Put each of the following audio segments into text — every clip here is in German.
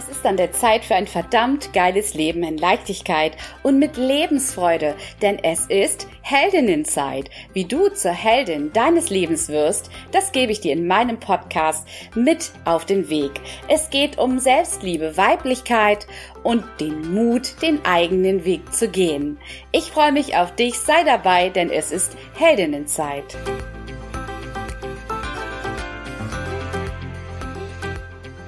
Es ist an der Zeit für ein verdammt geiles Leben in Leichtigkeit und mit Lebensfreude, denn es ist Heldinnenzeit. Wie du zur Heldin deines Lebens wirst, das gebe ich dir in meinem Podcast mit auf den Weg. Es geht um Selbstliebe, Weiblichkeit und den Mut, den eigenen Weg zu gehen. Ich freue mich auf dich, sei dabei, denn es ist Heldinnenzeit.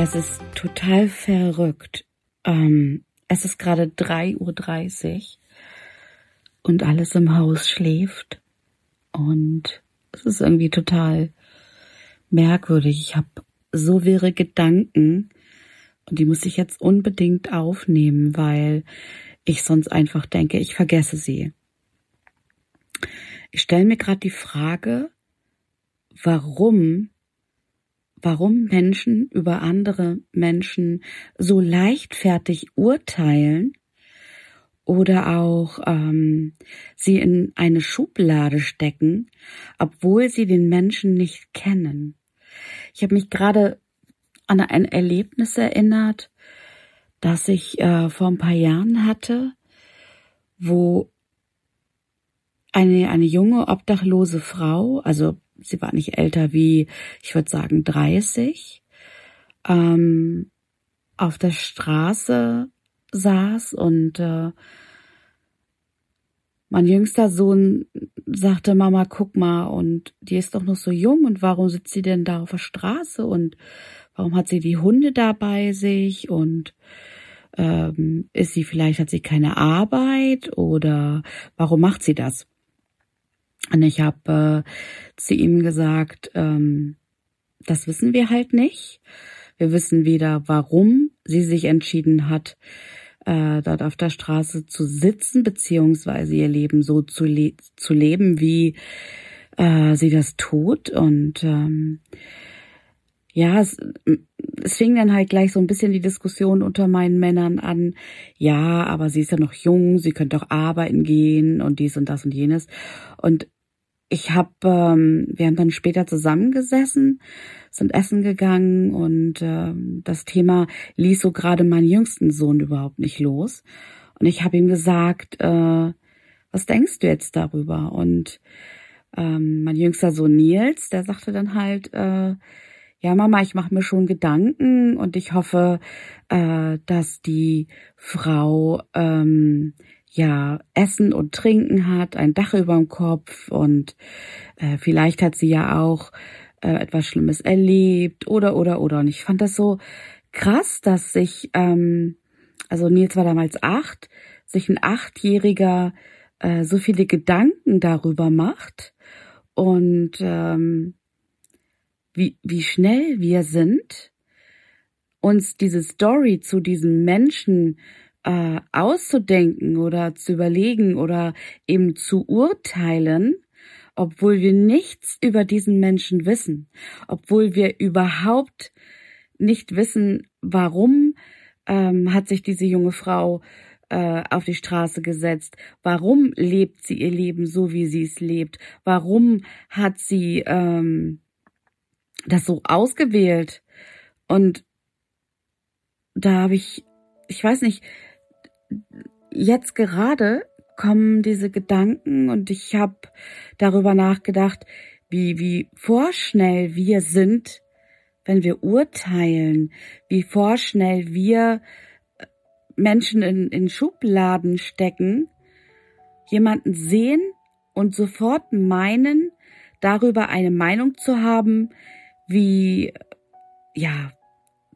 Es ist total verrückt. Ähm, es ist gerade 3.30 Uhr und alles im Haus schläft. Und es ist irgendwie total merkwürdig. Ich habe so wirre Gedanken und die muss ich jetzt unbedingt aufnehmen, weil ich sonst einfach denke, ich vergesse sie. Ich stelle mir gerade die Frage, warum warum Menschen über andere Menschen so leichtfertig urteilen oder auch ähm, sie in eine Schublade stecken, obwohl sie den Menschen nicht kennen. Ich habe mich gerade an ein Erlebnis erinnert, das ich äh, vor ein paar Jahren hatte, wo eine, eine junge obdachlose Frau, also sie war nicht älter wie, ich würde sagen, 30, ähm, auf der Straße saß und äh, mein jüngster Sohn sagte, Mama, guck mal, und die ist doch noch so jung und warum sitzt sie denn da auf der Straße und warum hat sie die Hunde da bei sich und ähm, ist sie vielleicht, hat sie keine Arbeit oder warum macht sie das? Und ich habe äh, zu ihm gesagt, ähm, das wissen wir halt nicht. Wir wissen weder, warum sie sich entschieden hat, äh, dort auf der Straße zu sitzen, beziehungsweise ihr Leben so zu, le zu leben, wie äh, sie das tut. Und ähm, ja, es, es fing dann halt gleich so ein bisschen die Diskussion unter meinen Männern an. Ja, aber sie ist ja noch jung, sie könnte auch arbeiten gehen und dies und das und jenes. Und ich habe, ähm, wir haben dann später zusammengesessen, sind essen gegangen und ähm, das Thema ließ so gerade meinen jüngsten Sohn überhaupt nicht los. Und ich habe ihm gesagt, äh, was denkst du jetzt darüber? Und ähm, mein jüngster Sohn Nils, der sagte dann halt, äh, ja Mama, ich mache mir schon Gedanken und ich hoffe, äh, dass die Frau ähm, ja Essen und Trinken hat, ein Dach über dem Kopf und äh, vielleicht hat sie ja auch äh, etwas Schlimmes erlebt oder oder oder. Und ich fand das so krass, dass sich, ähm, also Nils war damals acht, sich ein Achtjähriger äh, so viele Gedanken darüber macht und ähm, wie, wie schnell wir sind, uns diese Story zu diesem Menschen äh, auszudenken oder zu überlegen oder eben zu urteilen, obwohl wir nichts über diesen Menschen wissen, obwohl wir überhaupt nicht wissen, warum ähm, hat sich diese junge Frau äh, auf die Straße gesetzt, warum lebt sie ihr Leben so, wie sie es lebt, warum hat sie ähm, das so ausgewählt. Und da habe ich, ich weiß nicht, jetzt gerade kommen diese Gedanken und ich habe darüber nachgedacht, wie, wie vorschnell wir sind, wenn wir urteilen, wie vorschnell wir äh, Menschen in, in Schubladen stecken, jemanden sehen und sofort meinen, darüber eine Meinung zu haben, wie, ja,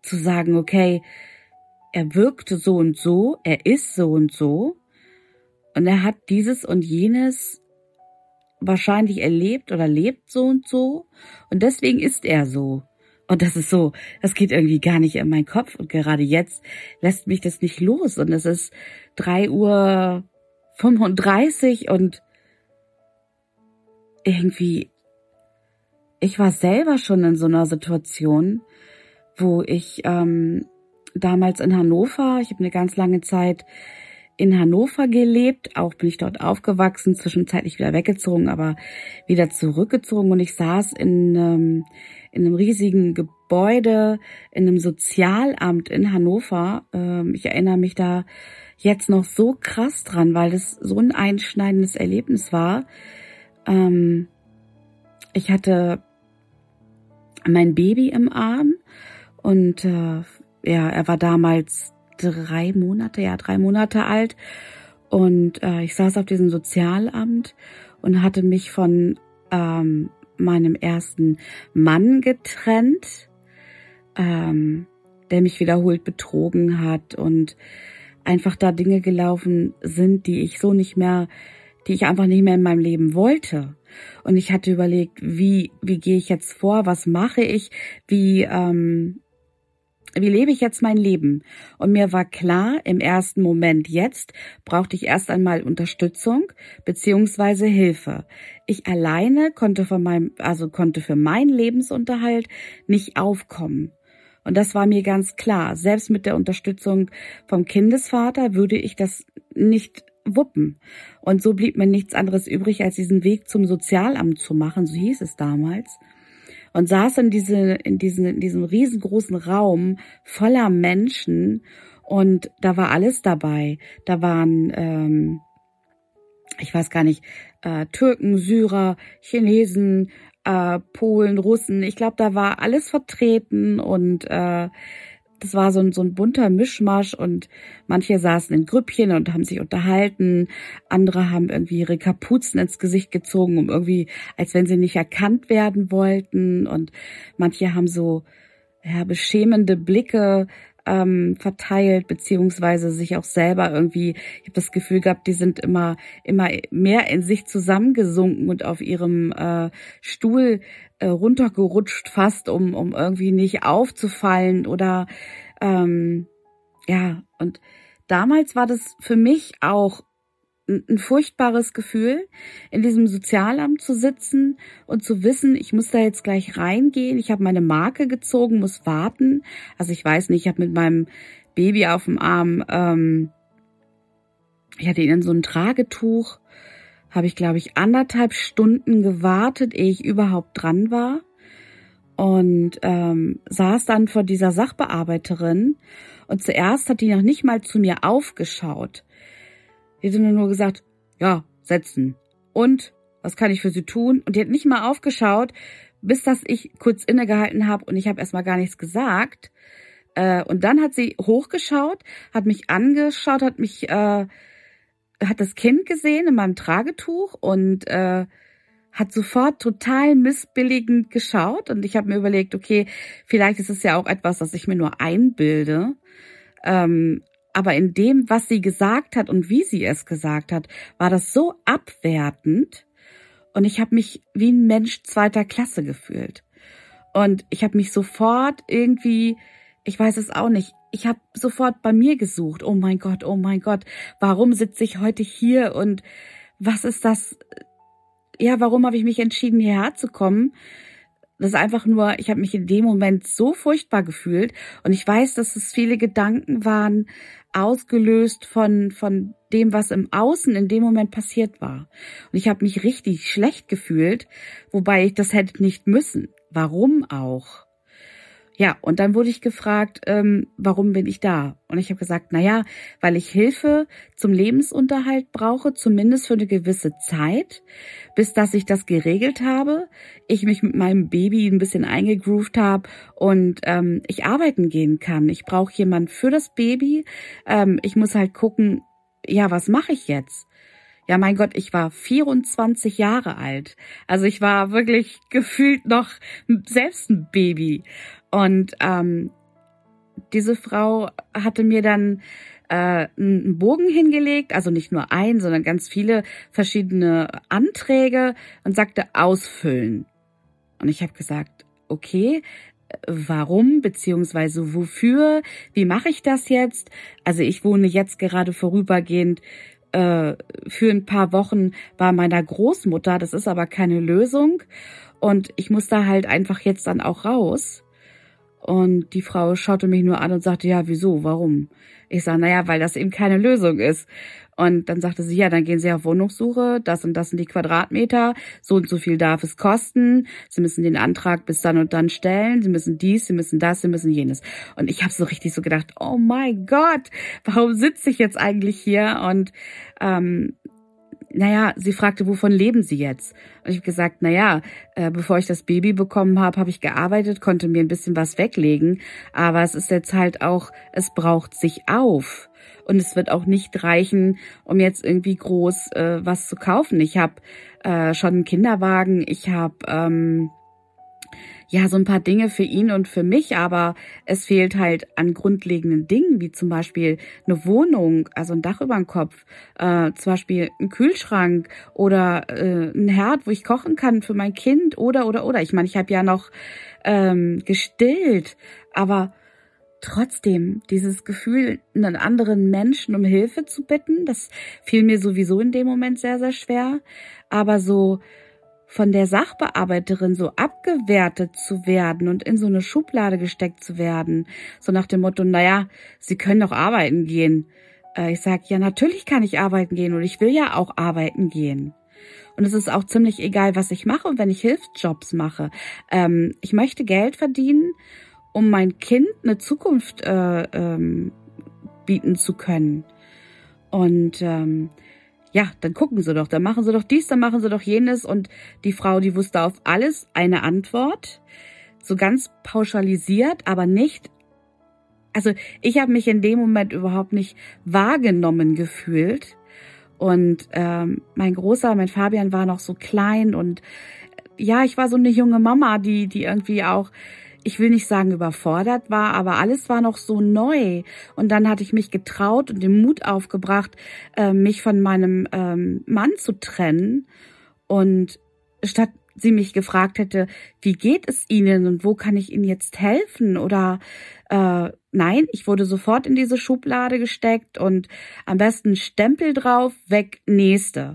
zu sagen, okay, er wirkte so und so, er ist so und so. Und er hat dieses und jenes wahrscheinlich erlebt oder lebt so und so. Und deswegen ist er so. Und das ist so, das geht irgendwie gar nicht in meinen Kopf. Und gerade jetzt lässt mich das nicht los. Und es ist drei Uhr 35 und irgendwie, ich war selber schon in so einer Situation, wo ich ähm, damals in Hannover. Ich habe eine ganz lange Zeit in Hannover gelebt. Auch bin ich dort aufgewachsen, zwischenzeitlich wieder weggezogen, aber wieder zurückgezogen. Und ich saß in, ähm, in einem riesigen Gebäude in einem Sozialamt in Hannover. Ähm, ich erinnere mich da jetzt noch so krass dran, weil das so ein einschneidendes Erlebnis war. Ähm, ich hatte mein Baby im Arm und äh, ja, er war damals drei Monate, ja, drei Monate alt. Und äh, ich saß auf diesem Sozialamt und hatte mich von ähm, meinem ersten Mann getrennt, ähm, der mich wiederholt betrogen hat und einfach da Dinge gelaufen sind, die ich so nicht mehr, die ich einfach nicht mehr in meinem Leben wollte. Und ich hatte überlegt, wie, wie gehe ich jetzt vor, was mache ich, wie, ähm, wie lebe ich jetzt mein Leben? Und mir war klar, im ersten Moment jetzt brauchte ich erst einmal Unterstützung beziehungsweise Hilfe. Ich alleine konnte von meinem, also konnte für meinen Lebensunterhalt nicht aufkommen. Und das war mir ganz klar. Selbst mit der Unterstützung vom Kindesvater würde ich das nicht wuppen. Und so blieb mir nichts anderes übrig, als diesen Weg zum Sozialamt zu machen, so hieß es damals und saß in, diese, in, diesen, in diesem riesengroßen Raum voller Menschen und da war alles dabei. Da waren, ähm, ich weiß gar nicht, äh, Türken, Syrer, Chinesen, äh, Polen, Russen. Ich glaube, da war alles vertreten und äh, das war so ein, so ein bunter Mischmasch und manche saßen in Grüppchen und haben sich unterhalten. Andere haben irgendwie ihre Kapuzen ins Gesicht gezogen, um irgendwie, als wenn sie nicht erkannt werden wollten. Und manche haben so, ja, beschämende Blicke ähm, verteilt, beziehungsweise sich auch selber irgendwie, ich habe das Gefühl gehabt, die sind immer, immer mehr in sich zusammengesunken und auf ihrem äh, Stuhl äh, runtergerutscht fast, um, um irgendwie nicht aufzufallen oder ähm, ja, und damals war das für mich auch ein, furchtbares Gefühl, in diesem Sozialamt zu sitzen und zu wissen, ich muss da jetzt gleich reingehen, ich habe meine Marke gezogen, muss warten. Also ich weiß nicht, ich habe mit meinem Baby auf dem Arm, ähm, ich hatte ihn in so ein Tragetuch habe ich, glaube ich, anderthalb Stunden gewartet, ehe ich überhaupt dran war. Und ähm, saß dann vor dieser Sachbearbeiterin. Und zuerst hat die noch nicht mal zu mir aufgeschaut. Die hat nur gesagt, ja, setzen. Und, was kann ich für Sie tun? Und die hat nicht mal aufgeschaut, bis dass ich kurz innegehalten habe und ich habe erstmal gar nichts gesagt. Äh, und dann hat sie hochgeschaut, hat mich angeschaut, hat mich äh, hat das Kind gesehen in meinem Tragetuch und äh, hat sofort total missbilligend geschaut und ich habe mir überlegt, okay, vielleicht ist es ja auch etwas, das ich mir nur einbilde. Ähm, aber in dem, was sie gesagt hat und wie sie es gesagt hat, war das so abwertend und ich habe mich wie ein Mensch zweiter Klasse gefühlt. Und ich habe mich sofort irgendwie, ich weiß es auch nicht, ich habe sofort bei mir gesucht. Oh mein Gott, oh mein Gott, warum sitze ich heute hier und was ist das? Ja, warum habe ich mich entschieden, hierher zu kommen? Das ist einfach nur, ich habe mich in dem Moment so furchtbar gefühlt und ich weiß, dass es viele Gedanken waren, ausgelöst von von dem, was im Außen in dem Moment passiert war. Und ich habe mich richtig schlecht gefühlt, wobei ich das hätte nicht müssen. Warum auch? Ja, und dann wurde ich gefragt, ähm, warum bin ich da? Und ich habe gesagt, na ja, weil ich Hilfe zum Lebensunterhalt brauche, zumindest für eine gewisse Zeit, bis dass ich das geregelt habe, ich mich mit meinem Baby ein bisschen eingegroovt habe und ähm, ich arbeiten gehen kann. Ich brauche jemand für das Baby. Ähm, ich muss halt gucken, ja, was mache ich jetzt? Ja, mein Gott, ich war 24 Jahre alt. Also ich war wirklich gefühlt noch selbst ein Baby. Und ähm, diese Frau hatte mir dann äh, einen Bogen hingelegt, also nicht nur ein, sondern ganz viele verschiedene Anträge und sagte ausfüllen. Und ich habe gesagt, okay, warum beziehungsweise wofür, wie mache ich das jetzt? Also ich wohne jetzt gerade vorübergehend äh, für ein paar Wochen bei meiner Großmutter, das ist aber keine Lösung und ich muss da halt einfach jetzt dann auch raus. Und die Frau schaute mich nur an und sagte, ja, wieso, warum? Ich sage, naja, weil das eben keine Lösung ist. Und dann sagte sie, ja, dann gehen Sie auf Wohnungssuche, das und das sind die Quadratmeter, so und so viel darf es kosten. Sie müssen den Antrag bis dann und dann stellen, Sie müssen dies, Sie müssen das, Sie müssen jenes. Und ich habe so richtig so gedacht, oh mein Gott, warum sitze ich jetzt eigentlich hier? Und ähm, naja, sie fragte, wovon leben Sie jetzt? Und ich habe gesagt, naja, äh, bevor ich das Baby bekommen habe, habe ich gearbeitet, konnte mir ein bisschen was weglegen, aber es ist jetzt halt auch, es braucht sich auf. Und es wird auch nicht reichen, um jetzt irgendwie groß äh, was zu kaufen. Ich habe äh, schon einen Kinderwagen, ich habe ähm, ja, so ein paar Dinge für ihn und für mich, aber es fehlt halt an grundlegenden Dingen, wie zum Beispiel eine Wohnung, also ein Dach über dem Kopf, äh, zum Beispiel ein Kühlschrank oder äh, ein Herd, wo ich kochen kann für mein Kind oder, oder, oder. Ich meine, ich habe ja noch ähm, gestillt, aber trotzdem dieses Gefühl, einen anderen Menschen um Hilfe zu bitten, das fiel mir sowieso in dem Moment sehr, sehr schwer. Aber so von der Sachbearbeiterin so abgewertet zu werden und in so eine Schublade gesteckt zu werden, so nach dem Motto, naja, Sie können doch arbeiten gehen. Äh, ich sag, ja, natürlich kann ich arbeiten gehen und ich will ja auch arbeiten gehen. Und es ist auch ziemlich egal, was ich mache und wenn ich Hilfsjobs mache. Ähm, ich möchte Geld verdienen, um mein Kind eine Zukunft äh, ähm, bieten zu können. Und ähm, ja, dann gucken Sie doch, dann machen Sie doch dies, dann machen Sie doch jenes. Und die Frau, die wusste auf alles eine Antwort, so ganz pauschalisiert, aber nicht. Also ich habe mich in dem Moment überhaupt nicht wahrgenommen gefühlt. Und ähm, mein Großer, mein Fabian war noch so klein und ja, ich war so eine junge Mama, die, die irgendwie auch ich will nicht sagen überfordert war, aber alles war noch so neu. Und dann hatte ich mich getraut und den Mut aufgebracht, äh, mich von meinem ähm, Mann zu trennen. Und statt sie mich gefragt hätte, wie geht es Ihnen und wo kann ich Ihnen jetzt helfen? Oder äh, nein, ich wurde sofort in diese Schublade gesteckt und am besten Stempel drauf, weg, nächste.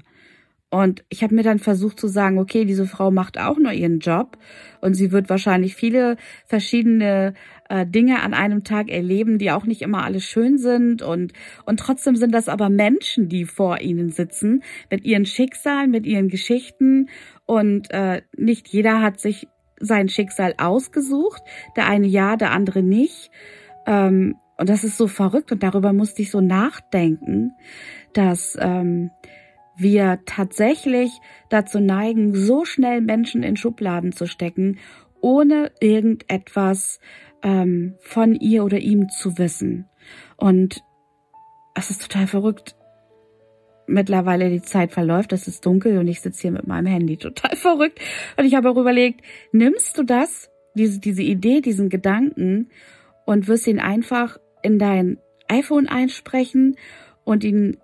Und ich habe mir dann versucht zu sagen, okay, diese Frau macht auch nur ihren Job und sie wird wahrscheinlich viele verschiedene äh, Dinge an einem Tag erleben, die auch nicht immer alle schön sind und und trotzdem sind das aber Menschen, die vor ihnen sitzen mit ihren Schicksalen, mit ihren Geschichten und äh, nicht jeder hat sich sein Schicksal ausgesucht, der eine ja, der andere nicht. Ähm, und das ist so verrückt und darüber musste ich so nachdenken, dass ähm, wir tatsächlich dazu neigen, so schnell Menschen in Schubladen zu stecken, ohne irgendetwas ähm, von ihr oder ihm zu wissen. Und es ist total verrückt. Mittlerweile die Zeit verläuft, es ist dunkel und ich sitze hier mit meinem Handy. Total verrückt. Und ich habe auch überlegt, nimmst du das, diese, diese Idee, diesen Gedanken und wirst ihn einfach in dein iPhone einsprechen und ihn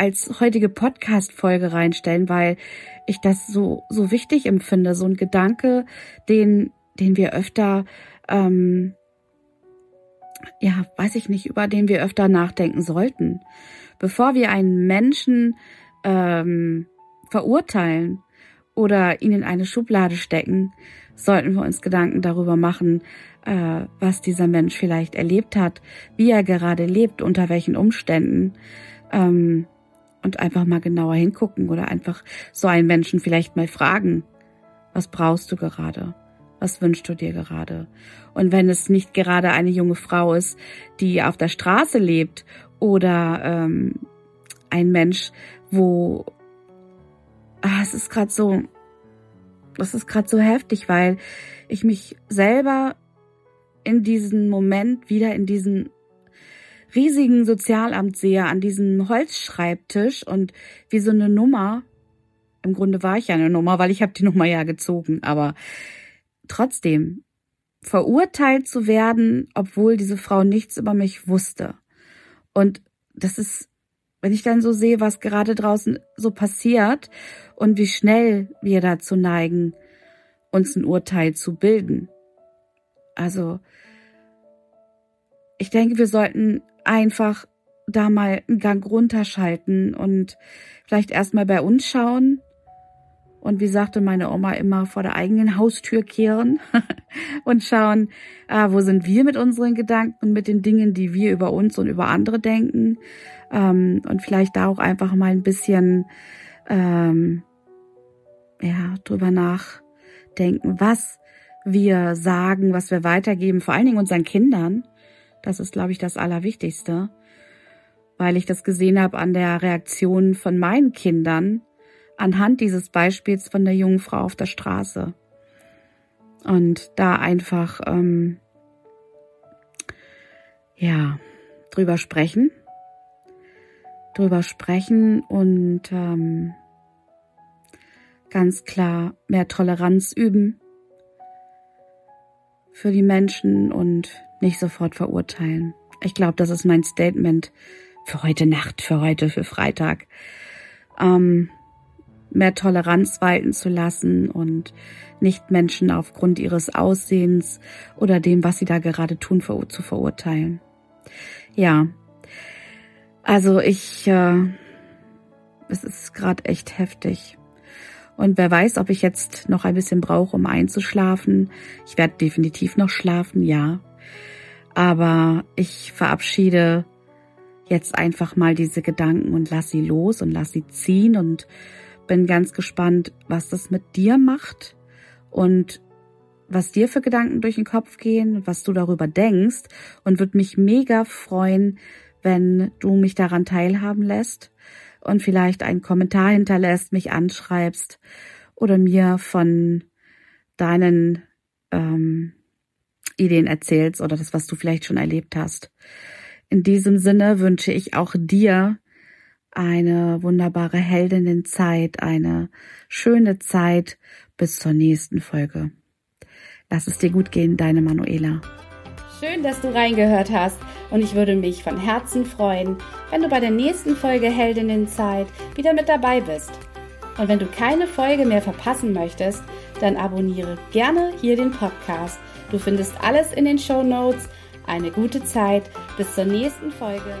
als heutige Podcast-Folge reinstellen, weil ich das so, so wichtig empfinde. So ein Gedanke, den, den wir öfter, ähm, ja, weiß ich nicht, über den wir öfter nachdenken sollten. Bevor wir einen Menschen ähm, verurteilen oder ihn in eine Schublade stecken, sollten wir uns Gedanken darüber machen, äh, was dieser Mensch vielleicht erlebt hat, wie er gerade lebt, unter welchen Umständen. Ähm, und einfach mal genauer hingucken oder einfach so einen Menschen vielleicht mal fragen, was brauchst du gerade? Was wünschst du dir gerade? Und wenn es nicht gerade eine junge Frau ist, die auf der Straße lebt oder ähm, ein Mensch, wo ah, es ist gerade so, das ist gerade so heftig, weil ich mich selber in diesem Moment wieder in diesen riesigen Sozialamt sehe an diesem Holzschreibtisch und wie so eine Nummer, im Grunde war ich ja eine Nummer, weil ich habe die Nummer ja gezogen, aber trotzdem verurteilt zu werden, obwohl diese Frau nichts über mich wusste. Und das ist, wenn ich dann so sehe, was gerade draußen so passiert und wie schnell wir dazu neigen, uns ein Urteil zu bilden. Also, ich denke, wir sollten einfach da mal einen Gang runterschalten und vielleicht erstmal bei uns schauen und wie sagte meine Oma immer, vor der eigenen Haustür kehren und schauen, ah, wo sind wir mit unseren Gedanken mit den Dingen, die wir über uns und über andere denken. Ähm, und vielleicht da auch einfach mal ein bisschen ähm, ja, drüber nachdenken, was wir sagen, was wir weitergeben, vor allen Dingen unseren Kindern. Das ist, glaube ich, das Allerwichtigste, weil ich das gesehen habe an der Reaktion von meinen Kindern, anhand dieses Beispiels von der jungen Frau auf der Straße. Und da einfach, ähm, ja, drüber sprechen, drüber sprechen und ähm, ganz klar mehr Toleranz üben für die Menschen und nicht sofort verurteilen. Ich glaube, das ist mein Statement für heute Nacht, für heute, für Freitag. Ähm, mehr Toleranz walten zu lassen und nicht Menschen aufgrund ihres Aussehens oder dem, was sie da gerade tun, zu verurteilen. Ja, also ich, äh, es ist gerade echt heftig. Und wer weiß, ob ich jetzt noch ein bisschen brauche, um einzuschlafen. Ich werde definitiv noch schlafen, ja. Aber ich verabschiede jetzt einfach mal diese Gedanken und lass sie los und lass sie ziehen und bin ganz gespannt, was das mit dir macht und was dir für Gedanken durch den Kopf gehen, was du darüber denkst und würde mich mega freuen, wenn du mich daran teilhaben lässt und vielleicht einen Kommentar hinterlässt, mich anschreibst oder mir von deinen ähm, Ideen erzählst oder das, was du vielleicht schon erlebt hast. In diesem Sinne wünsche ich auch dir eine wunderbare Heldinnenzeit, eine schöne Zeit bis zur nächsten Folge. Lass es dir gut gehen, deine Manuela. Schön, dass du reingehört hast und ich würde mich von Herzen freuen, wenn du bei der nächsten Folge Heldinnenzeit wieder mit dabei bist. Und wenn du keine Folge mehr verpassen möchtest, dann abonniere gerne hier den Podcast. Du findest alles in den Show Notes. Eine gute Zeit. Bis zur nächsten Folge.